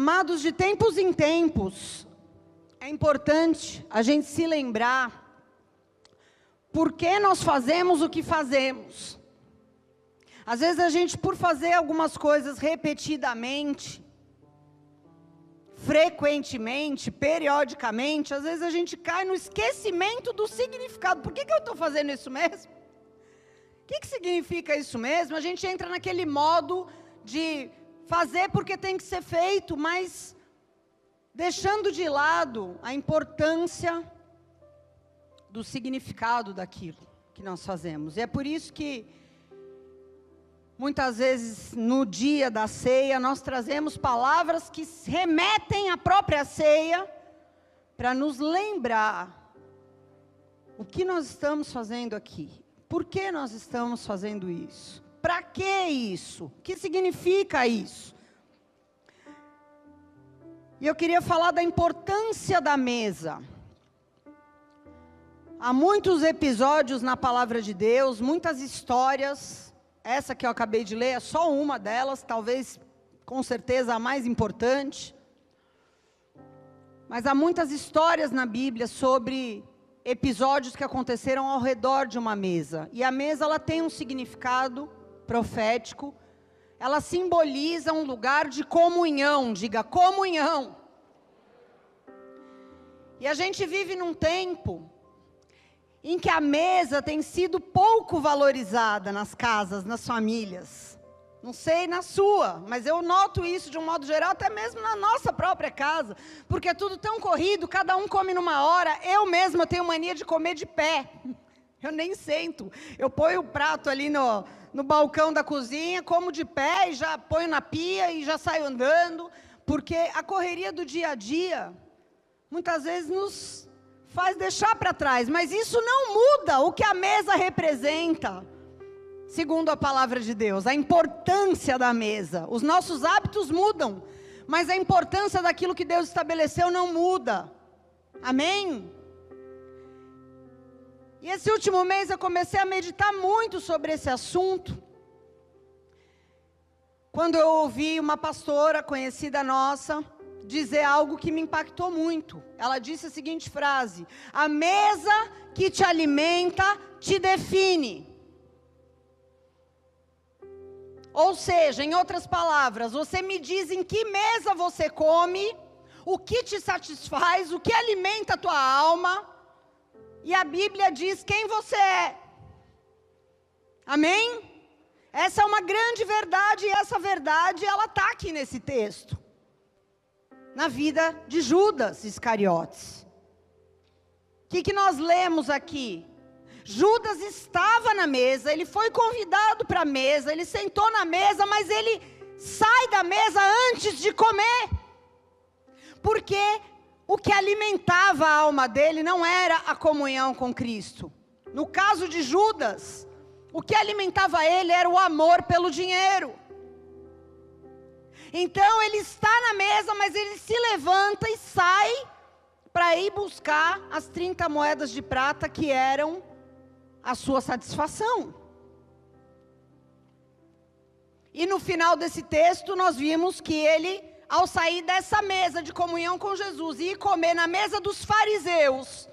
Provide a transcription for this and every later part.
Amados, de tempos em tempos, é importante a gente se lembrar por que nós fazemos o que fazemos. Às vezes a gente, por fazer algumas coisas repetidamente, frequentemente, periodicamente, às vezes a gente cai no esquecimento do significado. Por que, que eu estou fazendo isso mesmo? O que, que significa isso mesmo? A gente entra naquele modo de fazer porque tem que ser feito, mas deixando de lado a importância do significado daquilo que nós fazemos. E é por isso que muitas vezes no dia da ceia nós trazemos palavras que remetem à própria ceia para nos lembrar o que nós estamos fazendo aqui. Por que nós estamos fazendo isso? Para que isso? O que significa isso? E eu queria falar da importância da mesa. Há muitos episódios na palavra de Deus, muitas histórias. Essa que eu acabei de ler é só uma delas, talvez com certeza a mais importante. Mas há muitas histórias na Bíblia sobre episódios que aconteceram ao redor de uma mesa. E a mesa ela tem um significado profético. Ela simboliza um lugar de comunhão, diga comunhão. E a gente vive num tempo em que a mesa tem sido pouco valorizada nas casas, nas famílias. Não sei na sua, mas eu noto isso de um modo geral, até mesmo na nossa própria casa, porque é tudo tão corrido, cada um come numa hora. Eu mesma tenho mania de comer de pé. Eu nem sento. Eu ponho o prato ali no, no balcão da cozinha, como de pé e já ponho na pia e já saio andando, porque a correria do dia a dia muitas vezes nos faz deixar para trás, mas isso não muda o que a mesa representa segundo a palavra de Deus, a importância da mesa. Os nossos hábitos mudam, mas a importância daquilo que Deus estabeleceu não muda. Amém? E esse último mês eu comecei a meditar muito sobre esse assunto. Quando eu ouvi uma pastora conhecida nossa dizer algo que me impactou muito. Ela disse a seguinte frase: A mesa que te alimenta te define. Ou seja, em outras palavras, você me diz em que mesa você come, o que te satisfaz, o que alimenta a tua alma, e a Bíblia diz quem você é. Amém? Essa é uma grande verdade, e essa verdade, ela está aqui nesse texto. Na vida de Judas Iscariotes. O que, que nós lemos aqui? Judas estava na mesa, ele foi convidado para a mesa, ele sentou na mesa, mas ele sai da mesa antes de comer. Porque o que alimentava a alma dele não era a comunhão com Cristo. No caso de Judas, o que alimentava ele era o amor pelo dinheiro. Então ele está na mesa, mas ele se levanta e sai para ir buscar as 30 moedas de prata que eram a sua satisfação. E no final desse texto, nós vimos que ele, ao sair dessa mesa de comunhão com Jesus e ir comer na mesa dos fariseus,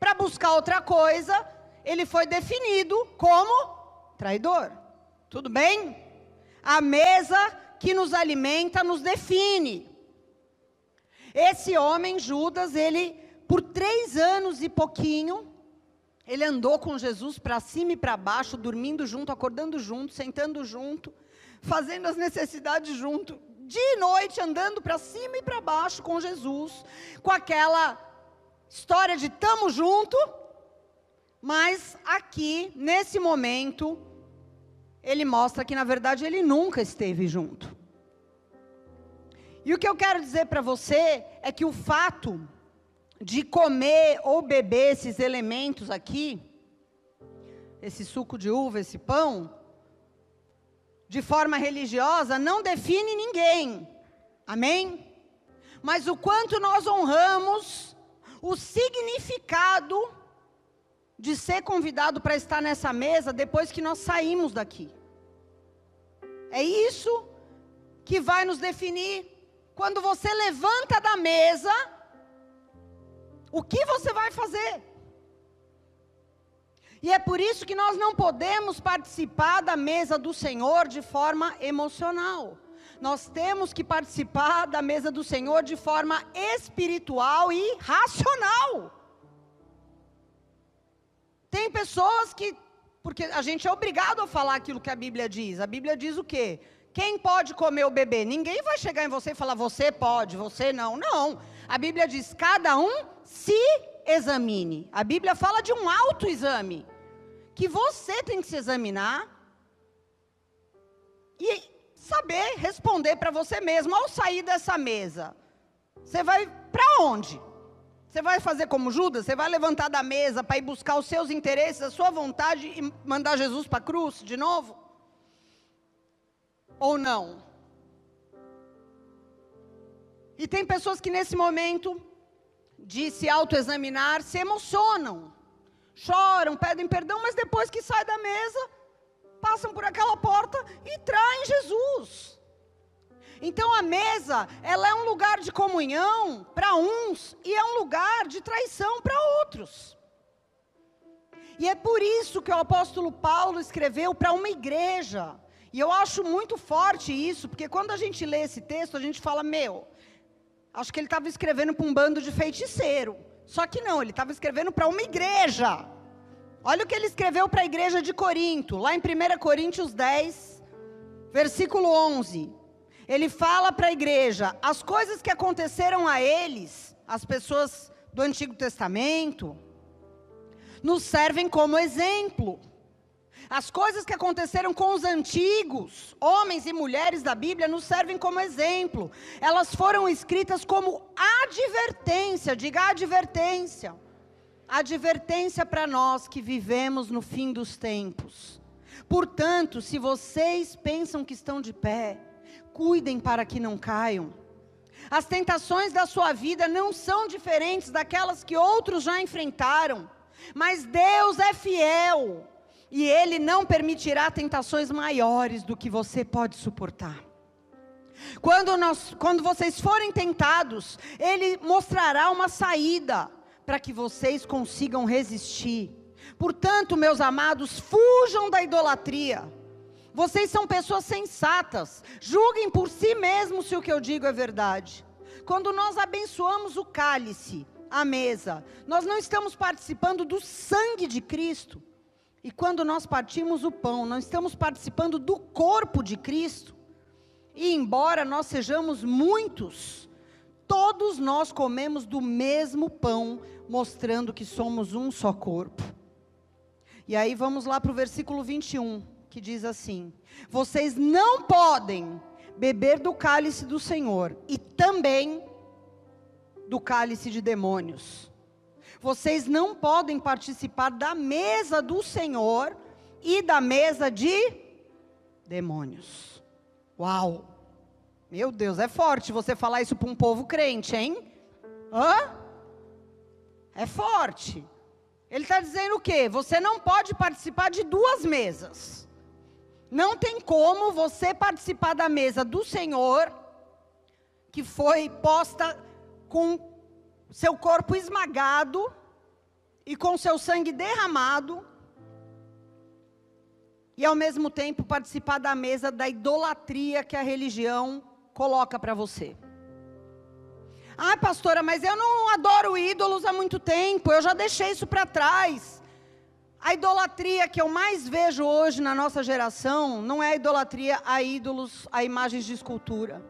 para buscar outra coisa, ele foi definido como traidor. Tudo bem? A mesa que nos alimenta nos define. Esse homem, Judas, ele, por três anos e pouquinho, ele andou com Jesus para cima e para baixo, dormindo junto, acordando junto, sentando junto, fazendo as necessidades junto, dia e noite andando para cima e para baixo com Jesus, com aquela história de tamo junto, mas aqui, nesse momento, ele mostra que na verdade ele nunca esteve junto. E o que eu quero dizer para você é que o fato de comer ou beber esses elementos aqui, esse suco de uva, esse pão, de forma religiosa, não define ninguém. Amém? Mas o quanto nós honramos o significado de ser convidado para estar nessa mesa depois que nós saímos daqui. É isso que vai nos definir. quando você levanta da mesa, o que você vai fazer? E é por isso que nós não podemos participar da mesa do Senhor de forma emocional. Nós temos que participar da mesa do Senhor de forma espiritual e racional. Tem pessoas que, porque a gente é obrigado a falar aquilo que a Bíblia diz. A Bíblia diz o quê? Quem pode comer o bebê? Ninguém vai chegar em você e falar, você pode, você não. Não. A Bíblia diz, cada um se examine. A Bíblia fala de um autoexame que você tem que se examinar e saber responder para você mesmo ao sair dessa mesa. Você vai para onde? Você vai fazer como Judas? Você vai levantar da mesa para ir buscar os seus interesses, a sua vontade e mandar Jesus para a cruz de novo? Ou não? E tem pessoas que nesse momento de se autoexaminar se emocionam choram, pedem perdão, mas depois que sai da mesa, passam por aquela porta e traem Jesus. Então a mesa, ela é um lugar de comunhão para uns e é um lugar de traição para outros. E é por isso que o apóstolo Paulo escreveu para uma igreja. E eu acho muito forte isso, porque quando a gente lê esse texto, a gente fala: meu, acho que ele estava escrevendo para um bando de feiticeiro. Só que não, ele estava escrevendo para uma igreja. Olha o que ele escreveu para a igreja de Corinto, lá em 1 Coríntios 10, versículo 11. Ele fala para a igreja: as coisas que aconteceram a eles, as pessoas do Antigo Testamento, nos servem como exemplo. As coisas que aconteceram com os antigos, homens e mulheres da Bíblia, nos servem como exemplo. Elas foram escritas como advertência, diga advertência. Advertência para nós que vivemos no fim dos tempos. Portanto, se vocês pensam que estão de pé, cuidem para que não caiam. As tentações da sua vida não são diferentes daquelas que outros já enfrentaram, mas Deus é fiel e Ele não permitirá tentações maiores do que você pode suportar. Quando, nós, quando vocês forem tentados, Ele mostrará uma saída para que vocês consigam resistir. Portanto, meus amados, fujam da idolatria. Vocês são pessoas sensatas. Julguem por si mesmos se o que eu digo é verdade. Quando nós abençoamos o cálice, a mesa, nós não estamos participando do sangue de Cristo. E quando nós partimos o pão, nós estamos participando do corpo de Cristo. E embora nós sejamos muitos, todos nós comemos do mesmo pão, mostrando que somos um só corpo. E aí vamos lá para o versículo 21, que diz assim: Vocês não podem beber do cálice do Senhor e também do cálice de demônios vocês não podem participar da mesa do Senhor e da mesa de demônios. Uau! Meu Deus, é forte você falar isso para um povo crente, hein? Hã? É forte. Ele está dizendo o quê? Você não pode participar de duas mesas. Não tem como você participar da mesa do Senhor, que foi posta com seu corpo esmagado e com seu sangue derramado, e ao mesmo tempo participar da mesa da idolatria que a religião coloca para você. Ah, pastora, mas eu não adoro ídolos há muito tempo, eu já deixei isso para trás. A idolatria que eu mais vejo hoje na nossa geração não é a idolatria a ídolos, a imagens de escultura.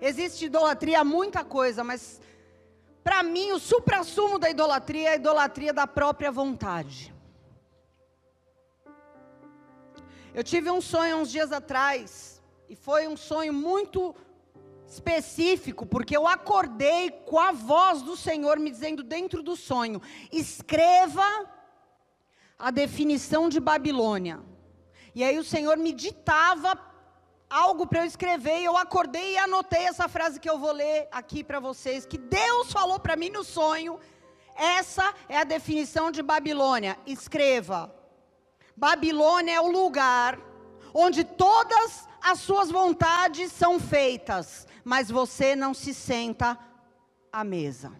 Existe idolatria a muita coisa, mas para mim, o suprassumo da idolatria é a idolatria da própria vontade. Eu tive um sonho uns dias atrás, e foi um sonho muito específico, porque eu acordei com a voz do Senhor me dizendo dentro do sonho: escreva a definição de Babilônia. E aí o Senhor me ditava algo para eu escrever, e eu acordei e anotei essa frase que eu vou ler aqui para vocês, que Deus falou para mim no sonho. Essa é a definição de Babilônia. Escreva: Babilônia é o lugar onde todas as suas vontades são feitas, mas você não se senta à mesa.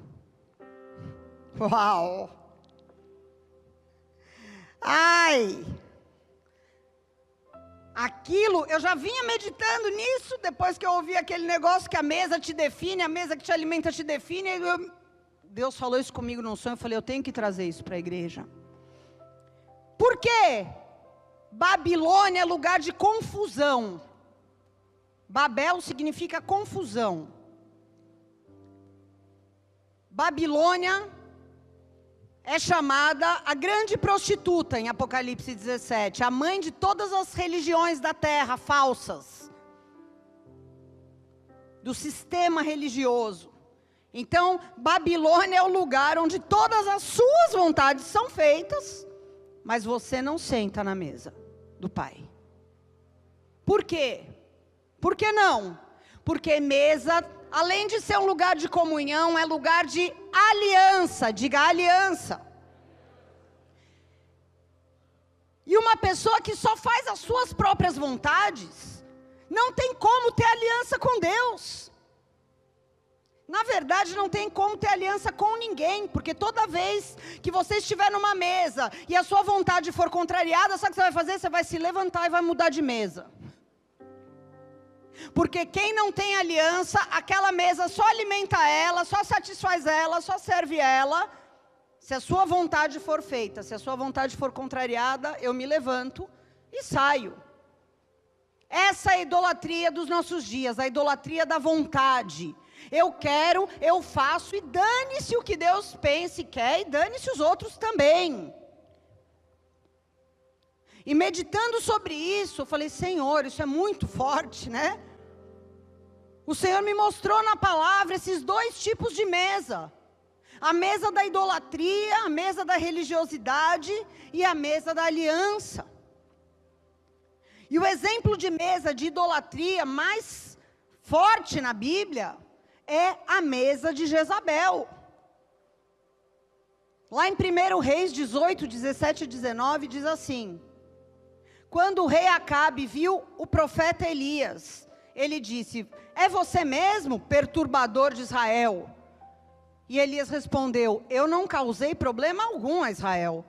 Uau! Ai! Aquilo, eu já vinha meditando nisso depois que eu ouvi aquele negócio que a mesa te define, a mesa que te alimenta te define. Eu, Deus falou isso comigo num sonho, eu falei, eu tenho que trazer isso para a igreja. Por quê? Babilônia é lugar de confusão. Babel significa confusão. Babilônia é chamada a grande prostituta em Apocalipse 17, a mãe de todas as religiões da terra falsas, do sistema religioso. Então, Babilônia é o lugar onde todas as suas vontades são feitas, mas você não senta na mesa do Pai. Por quê? Por que não? Porque mesa além de ser um lugar de comunhão, é lugar de aliança. Diga aliança. E uma pessoa que só faz as suas próprias vontades, não tem como ter aliança com Deus. Na verdade, não tem como ter aliança com ninguém, porque toda vez que você estiver numa mesa e a sua vontade for contrariada, sabe o que você vai fazer? Você vai se levantar e vai mudar de mesa. Porque quem não tem aliança, aquela mesa só alimenta ela, só satisfaz ela, só serve ela. Se a sua vontade for feita, se a sua vontade for contrariada, eu me levanto e saio. Essa é a idolatria dos nossos dias, a idolatria da vontade. Eu quero, eu faço e dane-se o que Deus pensa e quer e dane-se os outros também. E meditando sobre isso, eu falei, Senhor, isso é muito forte, né? O Senhor me mostrou na palavra esses dois tipos de mesa: a mesa da idolatria, a mesa da religiosidade e a mesa da aliança. E o exemplo de mesa de idolatria mais forte na Bíblia é a mesa de Jezabel. Lá em 1 Reis 18, 17 e 19 diz assim: quando o rei Acabe viu o profeta Elias, ele disse: É você mesmo, perturbador de Israel? E Elias respondeu: Eu não causei problema algum a Israel.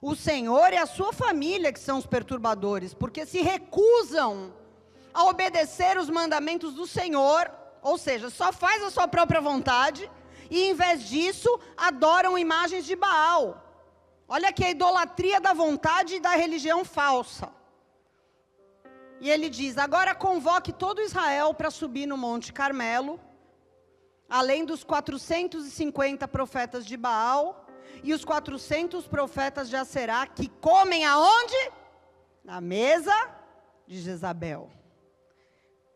O Senhor e a sua família que são os perturbadores, porque se recusam a obedecer os mandamentos do Senhor, ou seja, só faz a sua própria vontade, e em vez disso adoram imagens de Baal. Olha aqui a idolatria da vontade e da religião falsa. E ele diz: Agora convoque todo Israel para subir no Monte Carmelo, além dos 450 profetas de Baal e os 400 profetas de Aserá, que comem aonde? Na mesa de Jezabel.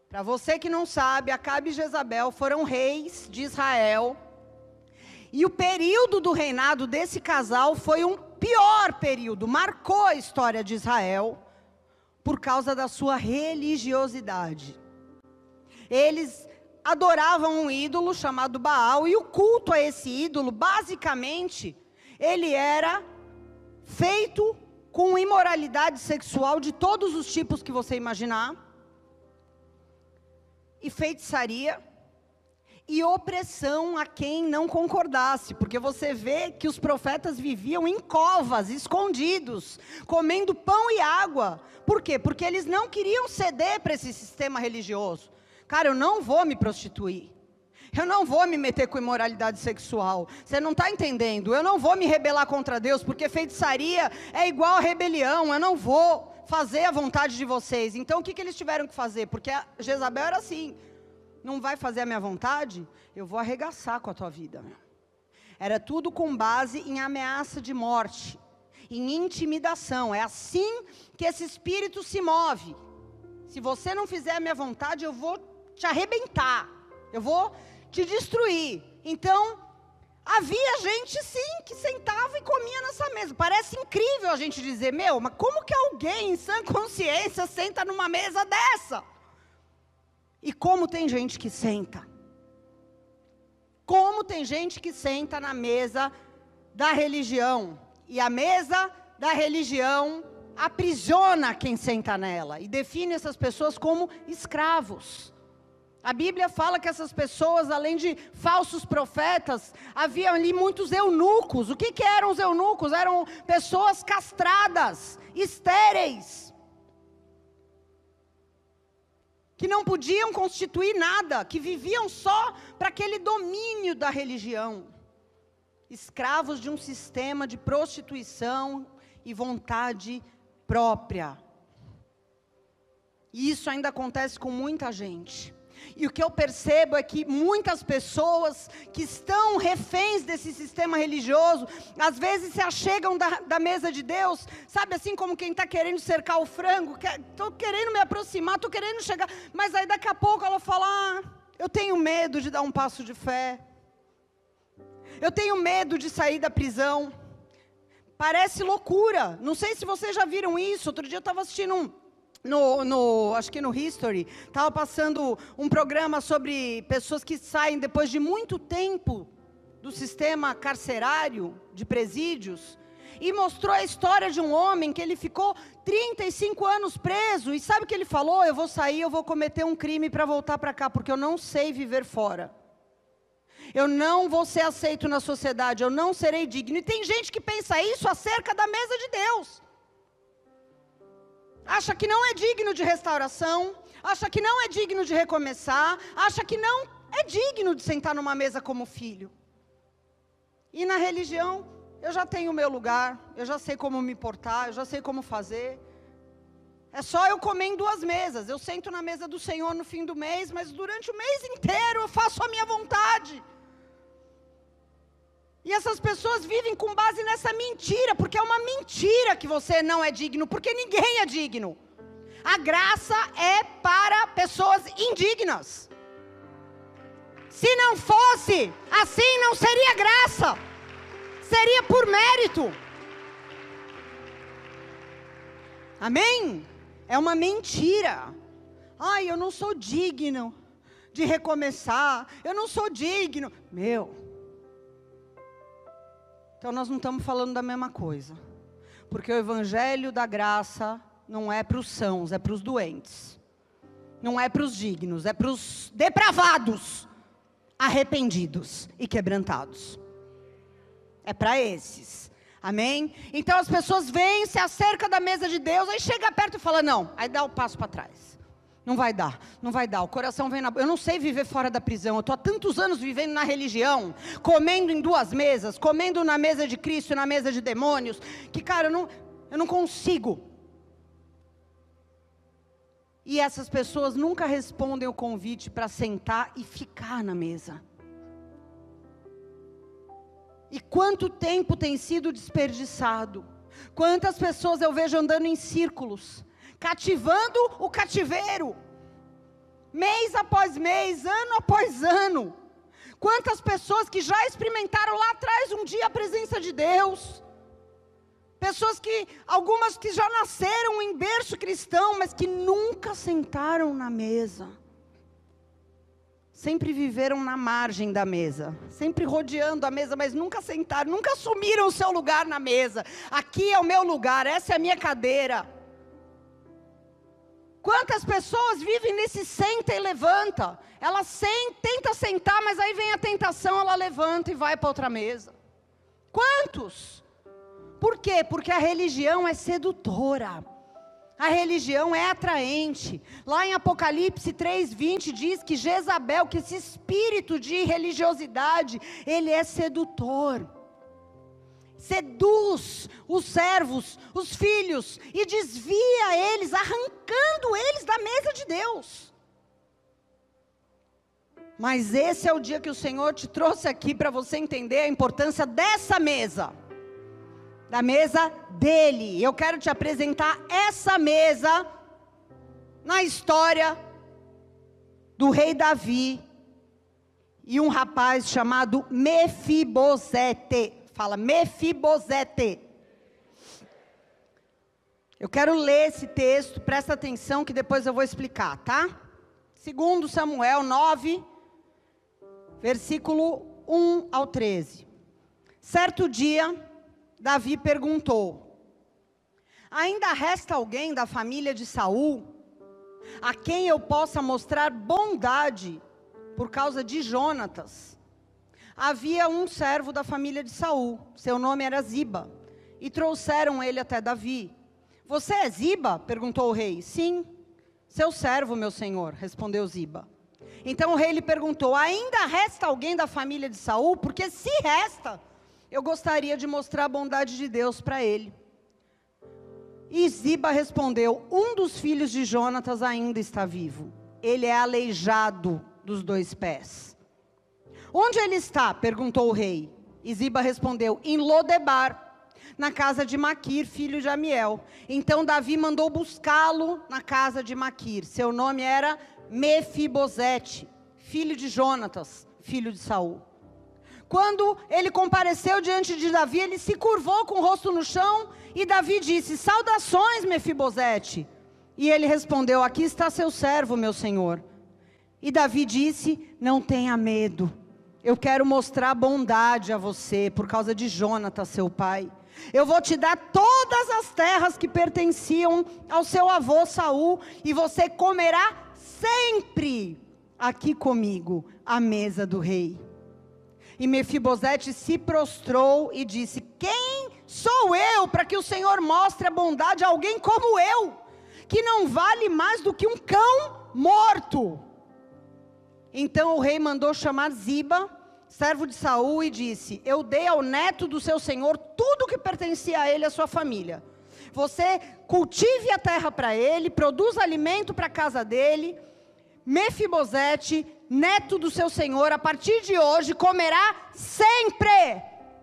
Para você que não sabe, Acabe e Jezabel foram reis de Israel e o período do reinado desse casal foi um pior período, marcou a história de Israel por causa da sua religiosidade. Eles adoravam um ídolo chamado Baal e o culto a esse ídolo, basicamente, ele era feito com imoralidade sexual de todos os tipos que você imaginar, e feitiçaria, e opressão a quem não concordasse, porque você vê que os profetas viviam em covas, escondidos, comendo pão e água. Por quê? Porque eles não queriam ceder para esse sistema religioso. Cara, eu não vou me prostituir. Eu não vou me meter com imoralidade sexual. Você não está entendendo? Eu não vou me rebelar contra Deus, porque feitiçaria é igual a rebelião. Eu não vou fazer a vontade de vocês. Então o que, que eles tiveram que fazer? Porque Jezabel era assim não vai fazer a minha vontade, eu vou arregaçar com a tua vida. Era tudo com base em ameaça de morte, em intimidação. É assim que esse espírito se move. Se você não fizer a minha vontade, eu vou te arrebentar, eu vou te destruir. Então, havia gente sim que sentava e comia nessa mesa. Parece incrível a gente dizer, meu, mas como que alguém em sã consciência senta numa mesa dessa? E como tem gente que senta? Como tem gente que senta na mesa da religião? E a mesa da religião aprisiona quem senta nela e define essas pessoas como escravos. A Bíblia fala que essas pessoas, além de falsos profetas, havia ali muitos eunucos. O que, que eram os eunucos? Eram pessoas castradas, estéreis, que não podiam constituir nada, que viviam só para aquele domínio da religião. Escravos de um sistema de prostituição e vontade própria. E isso ainda acontece com muita gente. E o que eu percebo é que muitas pessoas que estão reféns desse sistema religioso, às vezes se achegam da, da mesa de Deus, sabe assim como quem está querendo cercar o frango, estou que, querendo me aproximar, estou querendo chegar, mas aí daqui a pouco ela fala: ah, eu tenho medo de dar um passo de fé, eu tenho medo de sair da prisão. Parece loucura. Não sei se vocês já viram isso. Outro dia eu estava assistindo um, no, no, acho que no History, estava passando um programa sobre pessoas que saem depois de muito tempo do sistema carcerário de presídios e mostrou a história de um homem que ele ficou 35 anos preso e sabe o que ele falou? Eu vou sair, eu vou cometer um crime para voltar para cá porque eu não sei viver fora. Eu não vou ser aceito na sociedade, eu não serei digno. E tem gente que pensa isso acerca da mesa de Deus. Acha que não é digno de restauração, acha que não é digno de recomeçar, acha que não é digno de sentar numa mesa como filho. E na religião, eu já tenho o meu lugar, eu já sei como me portar, eu já sei como fazer. É só eu comer em duas mesas. Eu sento na mesa do Senhor no fim do mês, mas durante o mês inteiro eu faço a minha vontade. E essas pessoas vivem com base nessa mentira, porque é uma mentira que você não é digno, porque ninguém é digno. A graça é para pessoas indignas. Se não fosse assim, não seria graça, seria por mérito. Amém? É uma mentira. Ai, eu não sou digno de recomeçar, eu não sou digno. Meu, então nós não estamos falando da mesma coisa. Porque o evangelho da graça não é para os sãos, é para os doentes. Não é para os dignos, é para os depravados, arrependidos e quebrantados. É para esses. Amém? Então as pessoas vêm, se acerca da mesa de Deus, aí chega perto e fala: não, aí dá o um passo para trás. Não vai dar, não vai dar. O coração vem na. Eu não sei viver fora da prisão. Eu estou há tantos anos vivendo na religião, comendo em duas mesas, comendo na mesa de Cristo e na mesa de demônios, que, cara, eu não, eu não consigo. E essas pessoas nunca respondem o convite para sentar e ficar na mesa. E quanto tempo tem sido desperdiçado? Quantas pessoas eu vejo andando em círculos, cativando o cativeiro, mês após mês, ano após ano. Quantas pessoas que já experimentaram lá atrás um dia a presença de Deus, pessoas que, algumas que já nasceram em berço cristão, mas que nunca sentaram na mesa sempre viveram na margem da mesa, sempre rodeando a mesa, mas nunca sentaram, nunca assumiram o seu lugar na mesa. Aqui é o meu lugar, essa é a minha cadeira. Quantas pessoas vivem nesse senta e levanta? Ela senta, tenta sentar, mas aí vem a tentação, ela levanta e vai para outra mesa. Quantos? Por quê? Porque a religião é sedutora. A religião é atraente. Lá em Apocalipse 3:20 diz que Jezabel, que esse espírito de religiosidade, ele é sedutor seduz os servos, os filhos, e desvia eles, arrancando eles da mesa de Deus. Mas esse é o dia que o Senhor te trouxe aqui para você entender a importância dessa mesa, da mesa dele. Eu quero te apresentar essa mesa na história do rei Davi e um rapaz chamado Mefibosete fala Mefibosete. Eu quero ler esse texto, presta atenção que depois eu vou explicar, tá? Segundo Samuel 9, versículo 1 ao 13. Certo dia, Davi perguntou: Ainda resta alguém da família de Saul a quem eu possa mostrar bondade por causa de Jonatas. Havia um servo da família de Saul, seu nome era Ziba, e trouxeram ele até Davi. Você é Ziba? perguntou o rei. Sim, seu servo, meu senhor, respondeu Ziba. Então o rei lhe perguntou: Ainda resta alguém da família de Saul? Porque se resta, eu gostaria de mostrar a bondade de Deus para ele. E Ziba respondeu: Um dos filhos de Jonatas ainda está vivo. Ele é aleijado dos dois pés. Onde ele está? perguntou o rei. E Ziba respondeu: Em Lodebar, na casa de Maquir, filho de Amiel. Então Davi mandou buscá-lo na casa de Maquir. Seu nome era Mefibosete, filho de Jonatas, filho de Saul. Quando ele compareceu diante de Davi, ele se curvou com o rosto no chão e Davi disse: Saudações, Mefibosete. E ele respondeu: Aqui está seu servo, meu senhor. E Davi disse: Não tenha medo. Eu quero mostrar bondade a você por causa de Jonatas, seu pai. Eu vou te dar todas as terras que pertenciam ao seu avô Saul, e você comerá sempre aqui comigo à mesa do rei. E Mefibosete se prostrou e disse: Quem sou eu para que o Senhor mostre a bondade a alguém como eu, que não vale mais do que um cão morto? Então o rei mandou chamar Ziba, servo de Saul, e disse: Eu dei ao neto do seu senhor tudo que pertencia a ele e a sua família. Você cultive a terra para ele, produza alimento para a casa dele. Mefibosete neto do seu senhor, a partir de hoje comerá sempre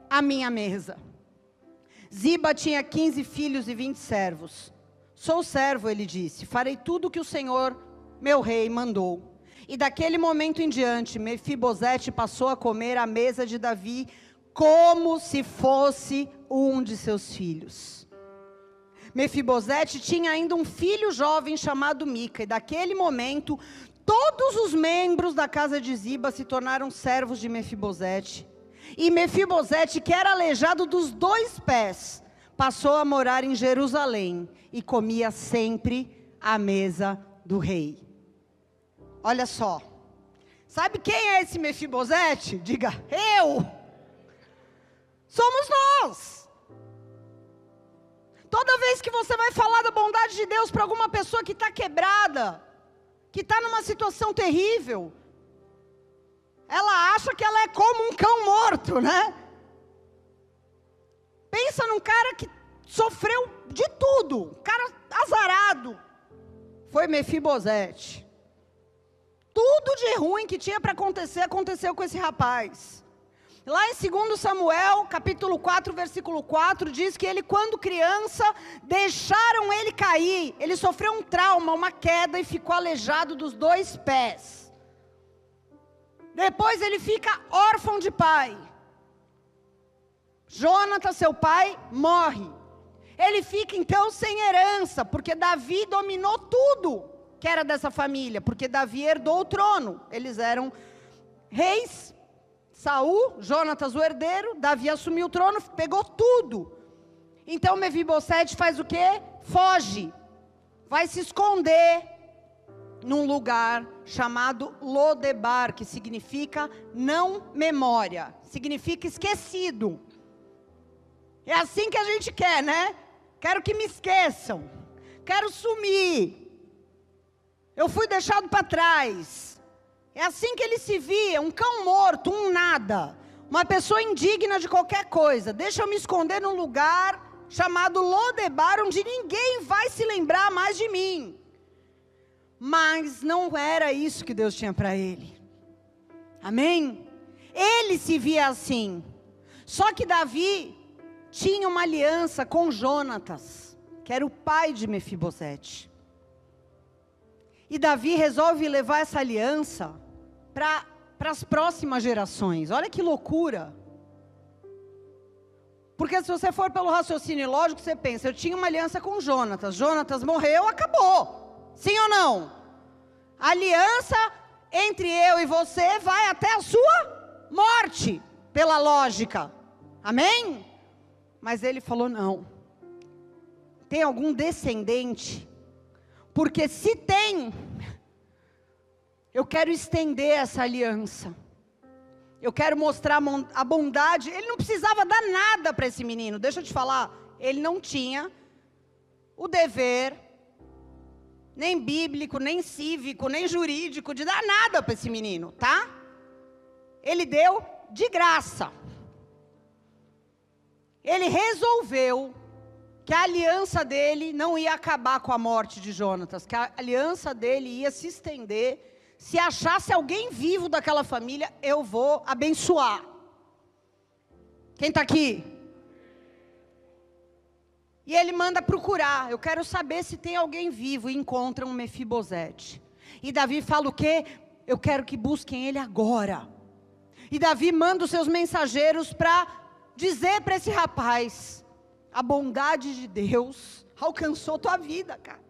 a minha mesa. Ziba tinha 15 filhos e 20 servos. Sou servo, ele disse, farei tudo o que o Senhor, meu rei, mandou. E daquele momento em diante, Mefibosete passou a comer à mesa de Davi como se fosse um de seus filhos. Mefibosete tinha ainda um filho jovem chamado Mica, e daquele momento Todos os membros da casa de Ziba se tornaram servos de Mefibosete. E Mefibosete, que era aleijado dos dois pés, passou a morar em Jerusalém e comia sempre à mesa do rei. Olha só. Sabe quem é esse Mefibosete? Diga, eu. Somos nós. Toda vez que você vai falar da bondade de Deus para alguma pessoa que está quebrada, que está numa situação terrível, ela acha que ela é como um cão morto, né? Pensa num cara que sofreu de tudo, cara azarado. Foi Mefibosete. Tudo de ruim que tinha para acontecer aconteceu com esse rapaz. Lá em 2 Samuel, capítulo 4, versículo 4, diz que ele, quando criança, deixaram ele cair. Ele sofreu um trauma, uma queda e ficou aleijado dos dois pés. Depois ele fica órfão de pai. Jonathan, seu pai, morre. Ele fica então sem herança, porque Davi dominou tudo que era dessa família, porque Davi herdou o trono. Eles eram reis Saul, Jonatas o herdeiro, Davi assumiu o trono, pegou tudo. Então Mefibosete faz o quê? Foge. Vai se esconder num lugar chamado Lodebar, que significa não memória, significa esquecido. É assim que a gente quer, né? Quero que me esqueçam. Quero sumir. Eu fui deixado para trás. É assim que ele se via, um cão morto, um nada, uma pessoa indigna de qualquer coisa. Deixa eu me esconder num lugar chamado Lodebar, onde ninguém vai se lembrar mais de mim. Mas não era isso que Deus tinha para ele. Amém? Ele se via assim. Só que Davi tinha uma aliança com Jonatas, que era o pai de Mefibosete. E Davi resolve levar essa aliança para as próximas gerações. Olha que loucura. Porque se você for pelo raciocínio lógico, você pensa, eu tinha uma aliança com Jonatas. Jonatas morreu, acabou. Sim ou não? A aliança entre eu e você vai até a sua morte, pela lógica. Amém? Mas ele falou: não. tem algum descendente? Porque se tem, eu quero estender essa aliança. Eu quero mostrar a bondade. Ele não precisava dar nada para esse menino. Deixa eu te falar, ele não tinha o dever nem bíblico, nem cívico, nem jurídico de dar nada para esse menino, tá? Ele deu de graça. Ele resolveu que a aliança dele não ia acabar com a morte de Jonatas, que a aliança dele ia se estender. Se achasse alguém vivo daquela família, eu vou abençoar. Quem está aqui? E ele manda procurar. Eu quero saber se tem alguém vivo. E encontra um Mefibosete. E Davi fala o quê? Eu quero que busquem ele agora. E Davi manda os seus mensageiros para dizer para esse rapaz: a bondade de Deus alcançou tua vida, cara.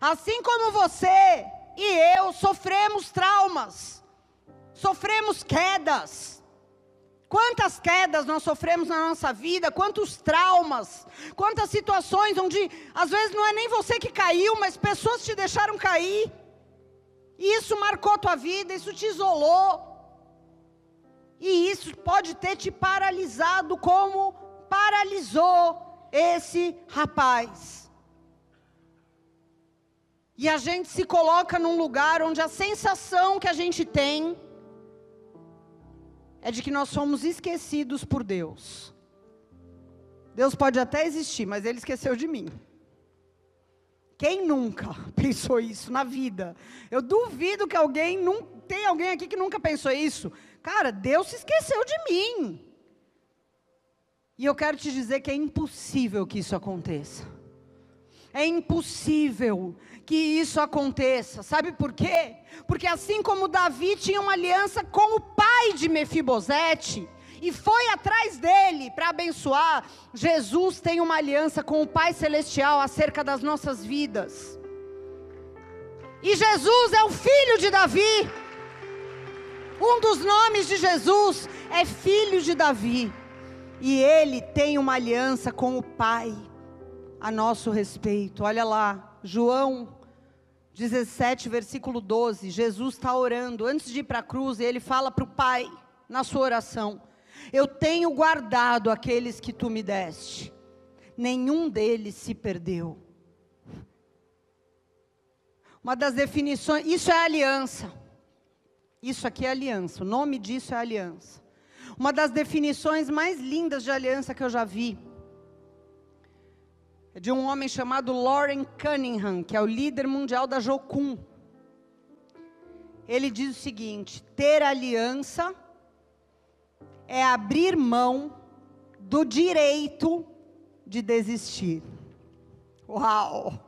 Assim como você e eu sofremos traumas, sofremos quedas, Quantas quedas nós sofremos na nossa vida, quantos traumas, quantas situações onde às vezes não é nem você que caiu, mas pessoas te deixaram cair. E isso marcou tua vida, isso te isolou. E isso pode ter te paralisado como paralisou esse rapaz. E a gente se coloca num lugar onde a sensação que a gente tem é de que nós somos esquecidos por Deus. Deus pode até existir, mas Ele esqueceu de mim. Quem nunca pensou isso na vida? Eu duvido que alguém, não, tem alguém aqui que nunca pensou isso. Cara, Deus se esqueceu de mim. E eu quero te dizer que é impossível que isso aconteça. É impossível que isso aconteça. Sabe por quê? Porque assim como Davi tinha uma aliança com o pai de Mefibosete e foi atrás dele para abençoar, Jesus tem uma aliança com o Pai celestial acerca das nossas vidas. E Jesus é o filho de Davi. Um dos nomes de Jesus é filho de Davi. E ele tem uma aliança com o Pai a nosso respeito. Olha lá, João 17, versículo 12, Jesus está orando, antes de ir para a cruz, ele fala para o Pai, na sua oração: Eu tenho guardado aqueles que tu me deste, nenhum deles se perdeu. Uma das definições, isso é aliança. Isso aqui é aliança, o nome disso é aliança. Uma das definições mais lindas de aliança que eu já vi é de um homem chamado Lauren Cunningham, que é o líder mundial da Jocum. Ele diz o seguinte: ter aliança é abrir mão do direito de desistir. Uau!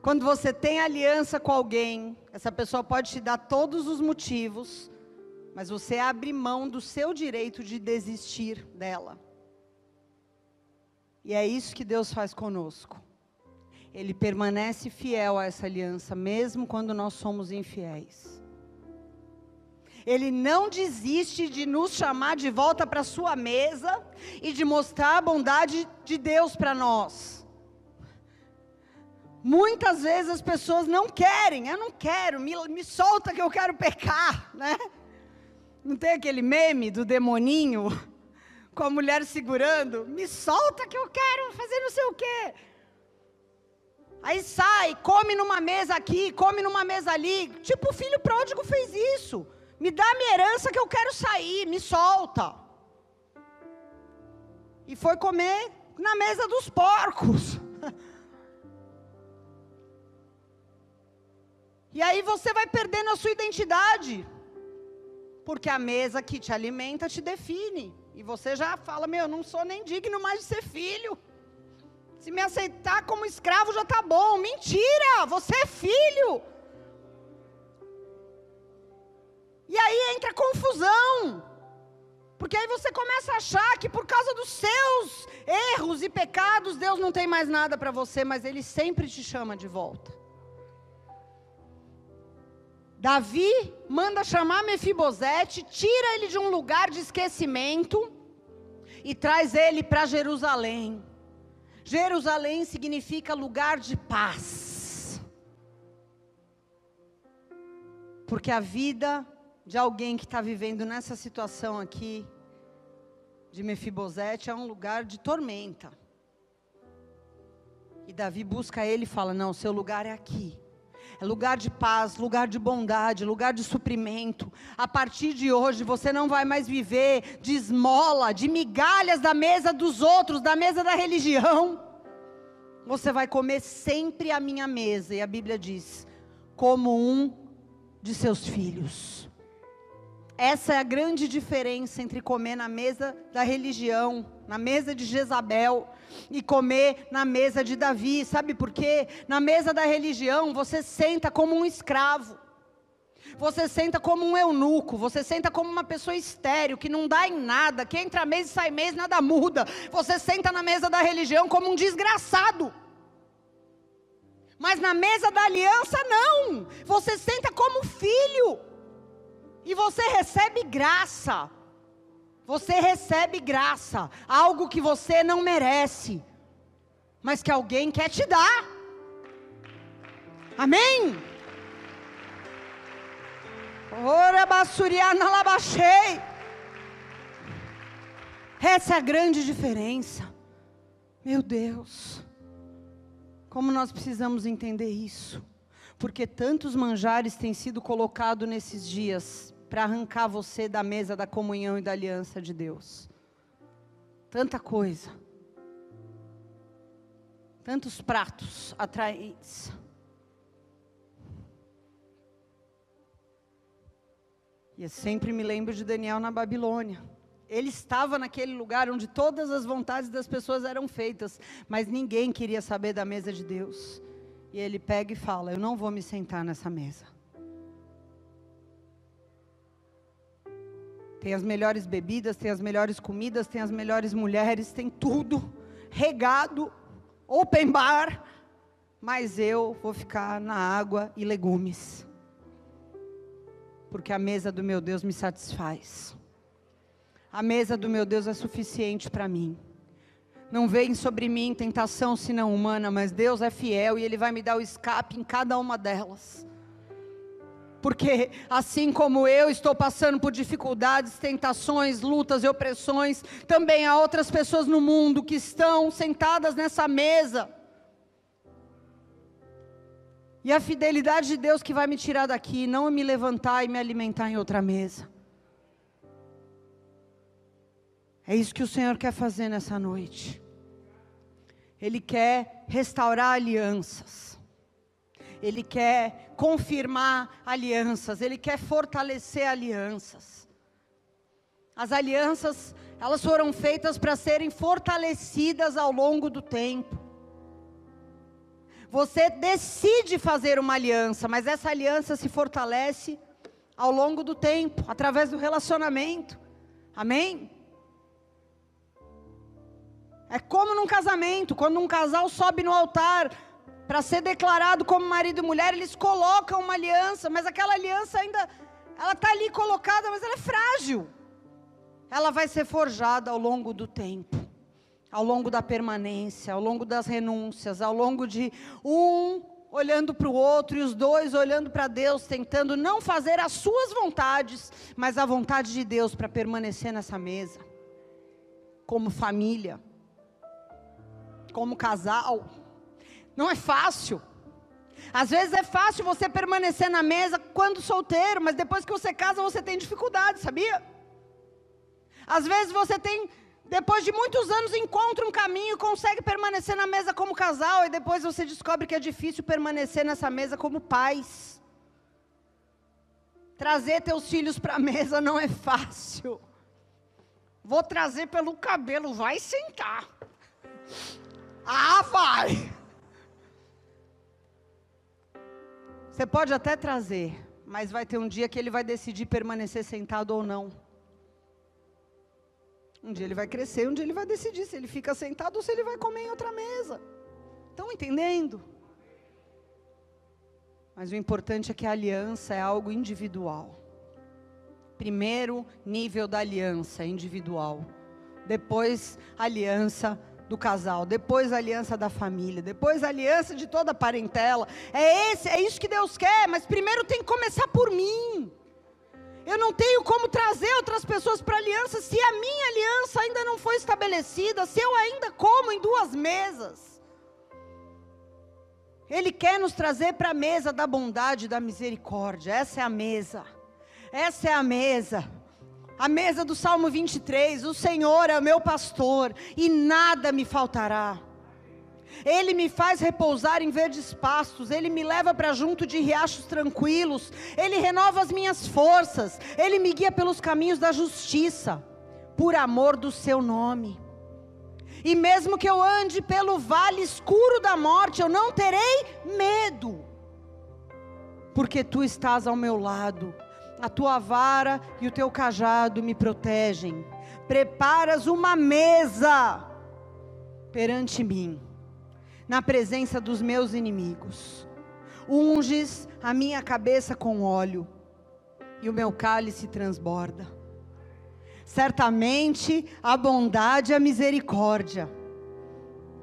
Quando você tem aliança com alguém, essa pessoa pode te dar todos os motivos, mas você abre mão do seu direito de desistir dela. E é isso que Deus faz conosco. Ele permanece fiel a essa aliança, mesmo quando nós somos infiéis. Ele não desiste de nos chamar de volta para a sua mesa e de mostrar a bondade de Deus para nós. Muitas vezes as pessoas não querem, eu não quero, me, me solta que eu quero pecar, né? Não tem aquele meme do demoninho com a mulher segurando, me solta que eu quero fazer não sei o quê. Aí sai, come numa mesa aqui, come numa mesa ali. Tipo o filho pródigo fez isso. Me dá minha herança que eu quero sair, me solta. E foi comer na mesa dos porcos. E aí você vai perdendo a sua identidade. Porque a mesa que te alimenta te define. E você já fala: Meu, não sou nem digno mais de ser filho. Se me aceitar como escravo já está bom. Mentira! Você é filho. E aí entra confusão. Porque aí você começa a achar que por causa dos seus erros e pecados, Deus não tem mais nada para você, mas Ele sempre te chama de volta. Davi manda chamar Mefibosete, tira ele de um lugar de esquecimento e traz ele para Jerusalém. Jerusalém significa lugar de paz. Porque a vida de alguém que está vivendo nessa situação aqui, de Mefibosete, é um lugar de tormenta. E Davi busca ele e fala: Não, seu lugar é aqui. Lugar de paz, lugar de bondade, lugar de suprimento. A partir de hoje você não vai mais viver de esmola, de migalhas da mesa dos outros, da mesa da religião. Você vai comer sempre a minha mesa. E a Bíblia diz: como um de seus filhos. Essa é a grande diferença entre comer na mesa da religião, na mesa de Jezabel, e comer na mesa de Davi. Sabe por quê? Na mesa da religião você senta como um escravo. Você senta como um eunuco, você senta como uma pessoa estéril, que não dá em nada, que entra mês e sai mês, nada muda. Você senta na mesa da religião como um desgraçado. Mas na mesa da aliança, não. Você senta como filho. E você recebe graça. Você recebe graça, algo que você não merece, mas que alguém quer te dar. Amém? Ora basuriana labachei. Essa é a grande diferença. Meu Deus. Como nós precisamos entender isso? Porque tantos manjares têm sido colocados nesses dias para arrancar você da mesa da comunhão e da aliança de Deus. Tanta coisa. Tantos pratos atraentes. E eu sempre me lembro de Daniel na Babilônia. Ele estava naquele lugar onde todas as vontades das pessoas eram feitas, mas ninguém queria saber da mesa de Deus. E ele pega e fala: Eu não vou me sentar nessa mesa. Tem as melhores bebidas, tem as melhores comidas, tem as melhores mulheres, tem tudo regado, open bar, mas eu vou ficar na água e legumes. Porque a mesa do meu Deus me satisfaz. A mesa do meu Deus é suficiente para mim. Não vem sobre mim tentação senão humana, mas Deus é fiel e Ele vai me dar o escape em cada uma delas porque assim como eu estou passando por dificuldades, tentações, lutas e opressões, também há outras pessoas no mundo que estão sentadas nessa mesa. E a fidelidade de Deus que vai me tirar daqui, não me levantar e me alimentar em outra mesa. É isso que o Senhor quer fazer nessa noite. Ele quer restaurar alianças. Ele quer confirmar alianças, ele quer fortalecer alianças. As alianças, elas foram feitas para serem fortalecidas ao longo do tempo. Você decide fazer uma aliança, mas essa aliança se fortalece ao longo do tempo, através do relacionamento. Amém? É como num casamento, quando um casal sobe no altar, para ser declarado como marido e mulher, eles colocam uma aliança, mas aquela aliança ainda, ela está ali colocada, mas ela é frágil. Ela vai ser forjada ao longo do tempo, ao longo da permanência, ao longo das renúncias, ao longo de um olhando para o outro e os dois olhando para Deus, tentando não fazer as suas vontades, mas a vontade de Deus para permanecer nessa mesa, como família, como casal. Não é fácil. Às vezes é fácil você permanecer na mesa quando solteiro, mas depois que você casa você tem dificuldade, sabia? Às vezes você tem, depois de muitos anos, encontra um caminho e consegue permanecer na mesa como casal, e depois você descobre que é difícil permanecer nessa mesa como pais. Trazer teus filhos para a mesa não é fácil. Vou trazer pelo cabelo, vai sentar. Ah, vai! Você pode até trazer, mas vai ter um dia que ele vai decidir permanecer sentado ou não. Um dia ele vai crescer, um dia ele vai decidir se ele fica sentado ou se ele vai comer em outra mesa. Estão entendendo? Mas o importante é que a aliança é algo individual. Primeiro nível da aliança é individual. depois aliança do casal, depois a aliança da família, depois a aliança de toda a parentela. É esse, é isso que Deus quer, mas primeiro tem que começar por mim. Eu não tenho como trazer outras pessoas para a aliança se a minha aliança ainda não foi estabelecida, se eu ainda como em duas mesas. Ele quer nos trazer para a mesa da bondade da misericórdia. Essa é a mesa. Essa é a mesa. A mesa do Salmo 23, o Senhor é o meu pastor e nada me faltará. Ele me faz repousar em verdes pastos, Ele me leva para junto de riachos tranquilos, Ele renova as minhas forças, Ele me guia pelos caminhos da justiça, por amor do Seu nome. E mesmo que eu ande pelo vale escuro da morte, eu não terei medo, porque Tu estás ao meu lado a tua vara e o teu cajado me protegem. Preparas uma mesa perante mim, na presença dos meus inimigos. Unges a minha cabeça com óleo, e o meu cálice transborda. Certamente a bondade e a misericórdia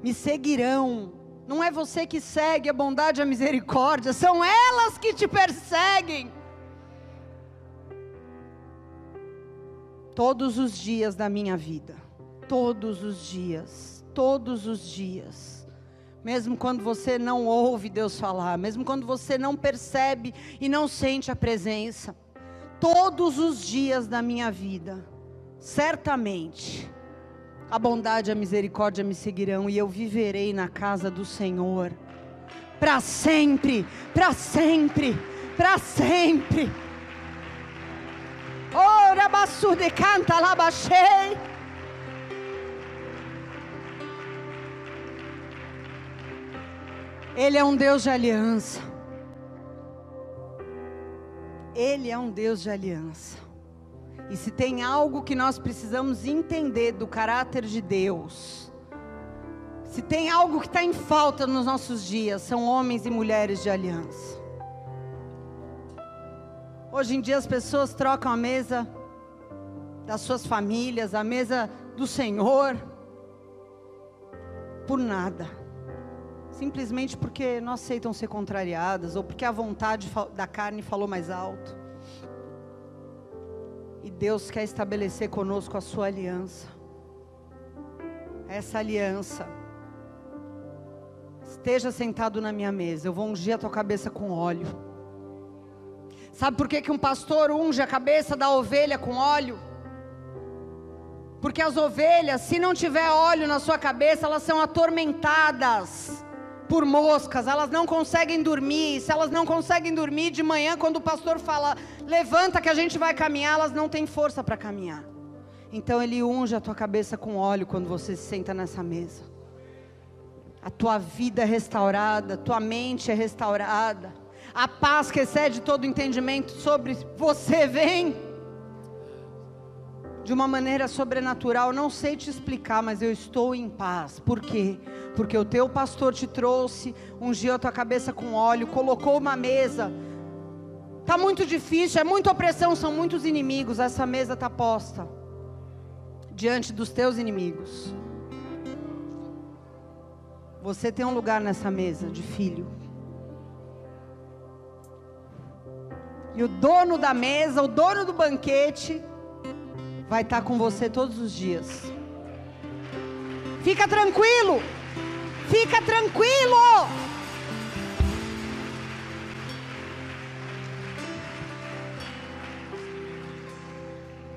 me seguirão. Não é você que segue a bondade e a misericórdia, são elas que te perseguem Todos os dias da minha vida. Todos os dias. Todos os dias. Mesmo quando você não ouve Deus falar, mesmo quando você não percebe e não sente a presença. Todos os dias da minha vida. Certamente. A bondade e a misericórdia me seguirão e eu viverei na casa do Senhor. Para sempre, para sempre, para sempre. De canta labachei. Ele é um Deus de aliança. Ele é um Deus de aliança. E se tem algo que nós precisamos entender do caráter de Deus, se tem algo que está em falta nos nossos dias, são homens e mulheres de aliança. Hoje em dia as pessoas trocam a mesa das suas famílias, a mesa do Senhor, por nada. Simplesmente porque não aceitam ser contrariadas ou porque a vontade da carne falou mais alto. E Deus quer estabelecer conosco a sua aliança. Essa aliança. Esteja sentado na minha mesa, eu vou ungir a tua cabeça com óleo. Sabe por que, que um pastor unge a cabeça da ovelha com óleo? Porque as ovelhas, se não tiver óleo na sua cabeça, elas são atormentadas por moscas, elas não conseguem dormir. Se elas não conseguem dormir de manhã, quando o pastor fala, levanta que a gente vai caminhar, elas não têm força para caminhar. Então ele unge a tua cabeça com óleo quando você se senta nessa mesa. A tua vida é restaurada, tua mente é restaurada a paz que excede todo entendimento sobre você vem de uma maneira sobrenatural. Não sei te explicar, mas eu estou em paz. Por quê? Porque o teu pastor te trouxe, ungiu a tua cabeça com óleo, colocou uma mesa. Está muito difícil, é muita opressão, são muitos inimigos. Essa mesa está posta diante dos teus inimigos. Você tem um lugar nessa mesa de filho. E o dono da mesa, o dono do banquete, vai estar com você todos os dias. Fica tranquilo. Fica tranquilo.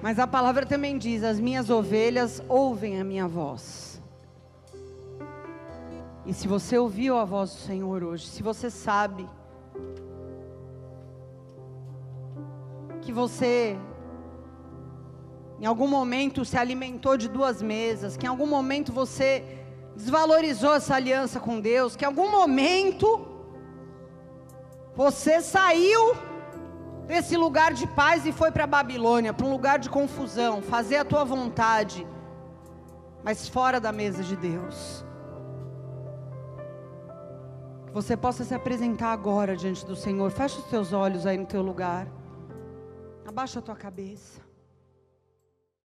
Mas a palavra também diz: as minhas ovelhas ouvem a minha voz. E se você ouviu a voz do Senhor hoje, se você sabe que você em algum momento se alimentou de duas mesas, que em algum momento você desvalorizou essa aliança com Deus, que em algum momento você saiu desse lugar de paz e foi para a Babilônia, para um lugar de confusão, fazer a tua vontade, mas fora da mesa de Deus. Que você possa se apresentar agora diante do Senhor. Fecha os teus olhos aí no teu lugar. Abaixa a tua cabeça.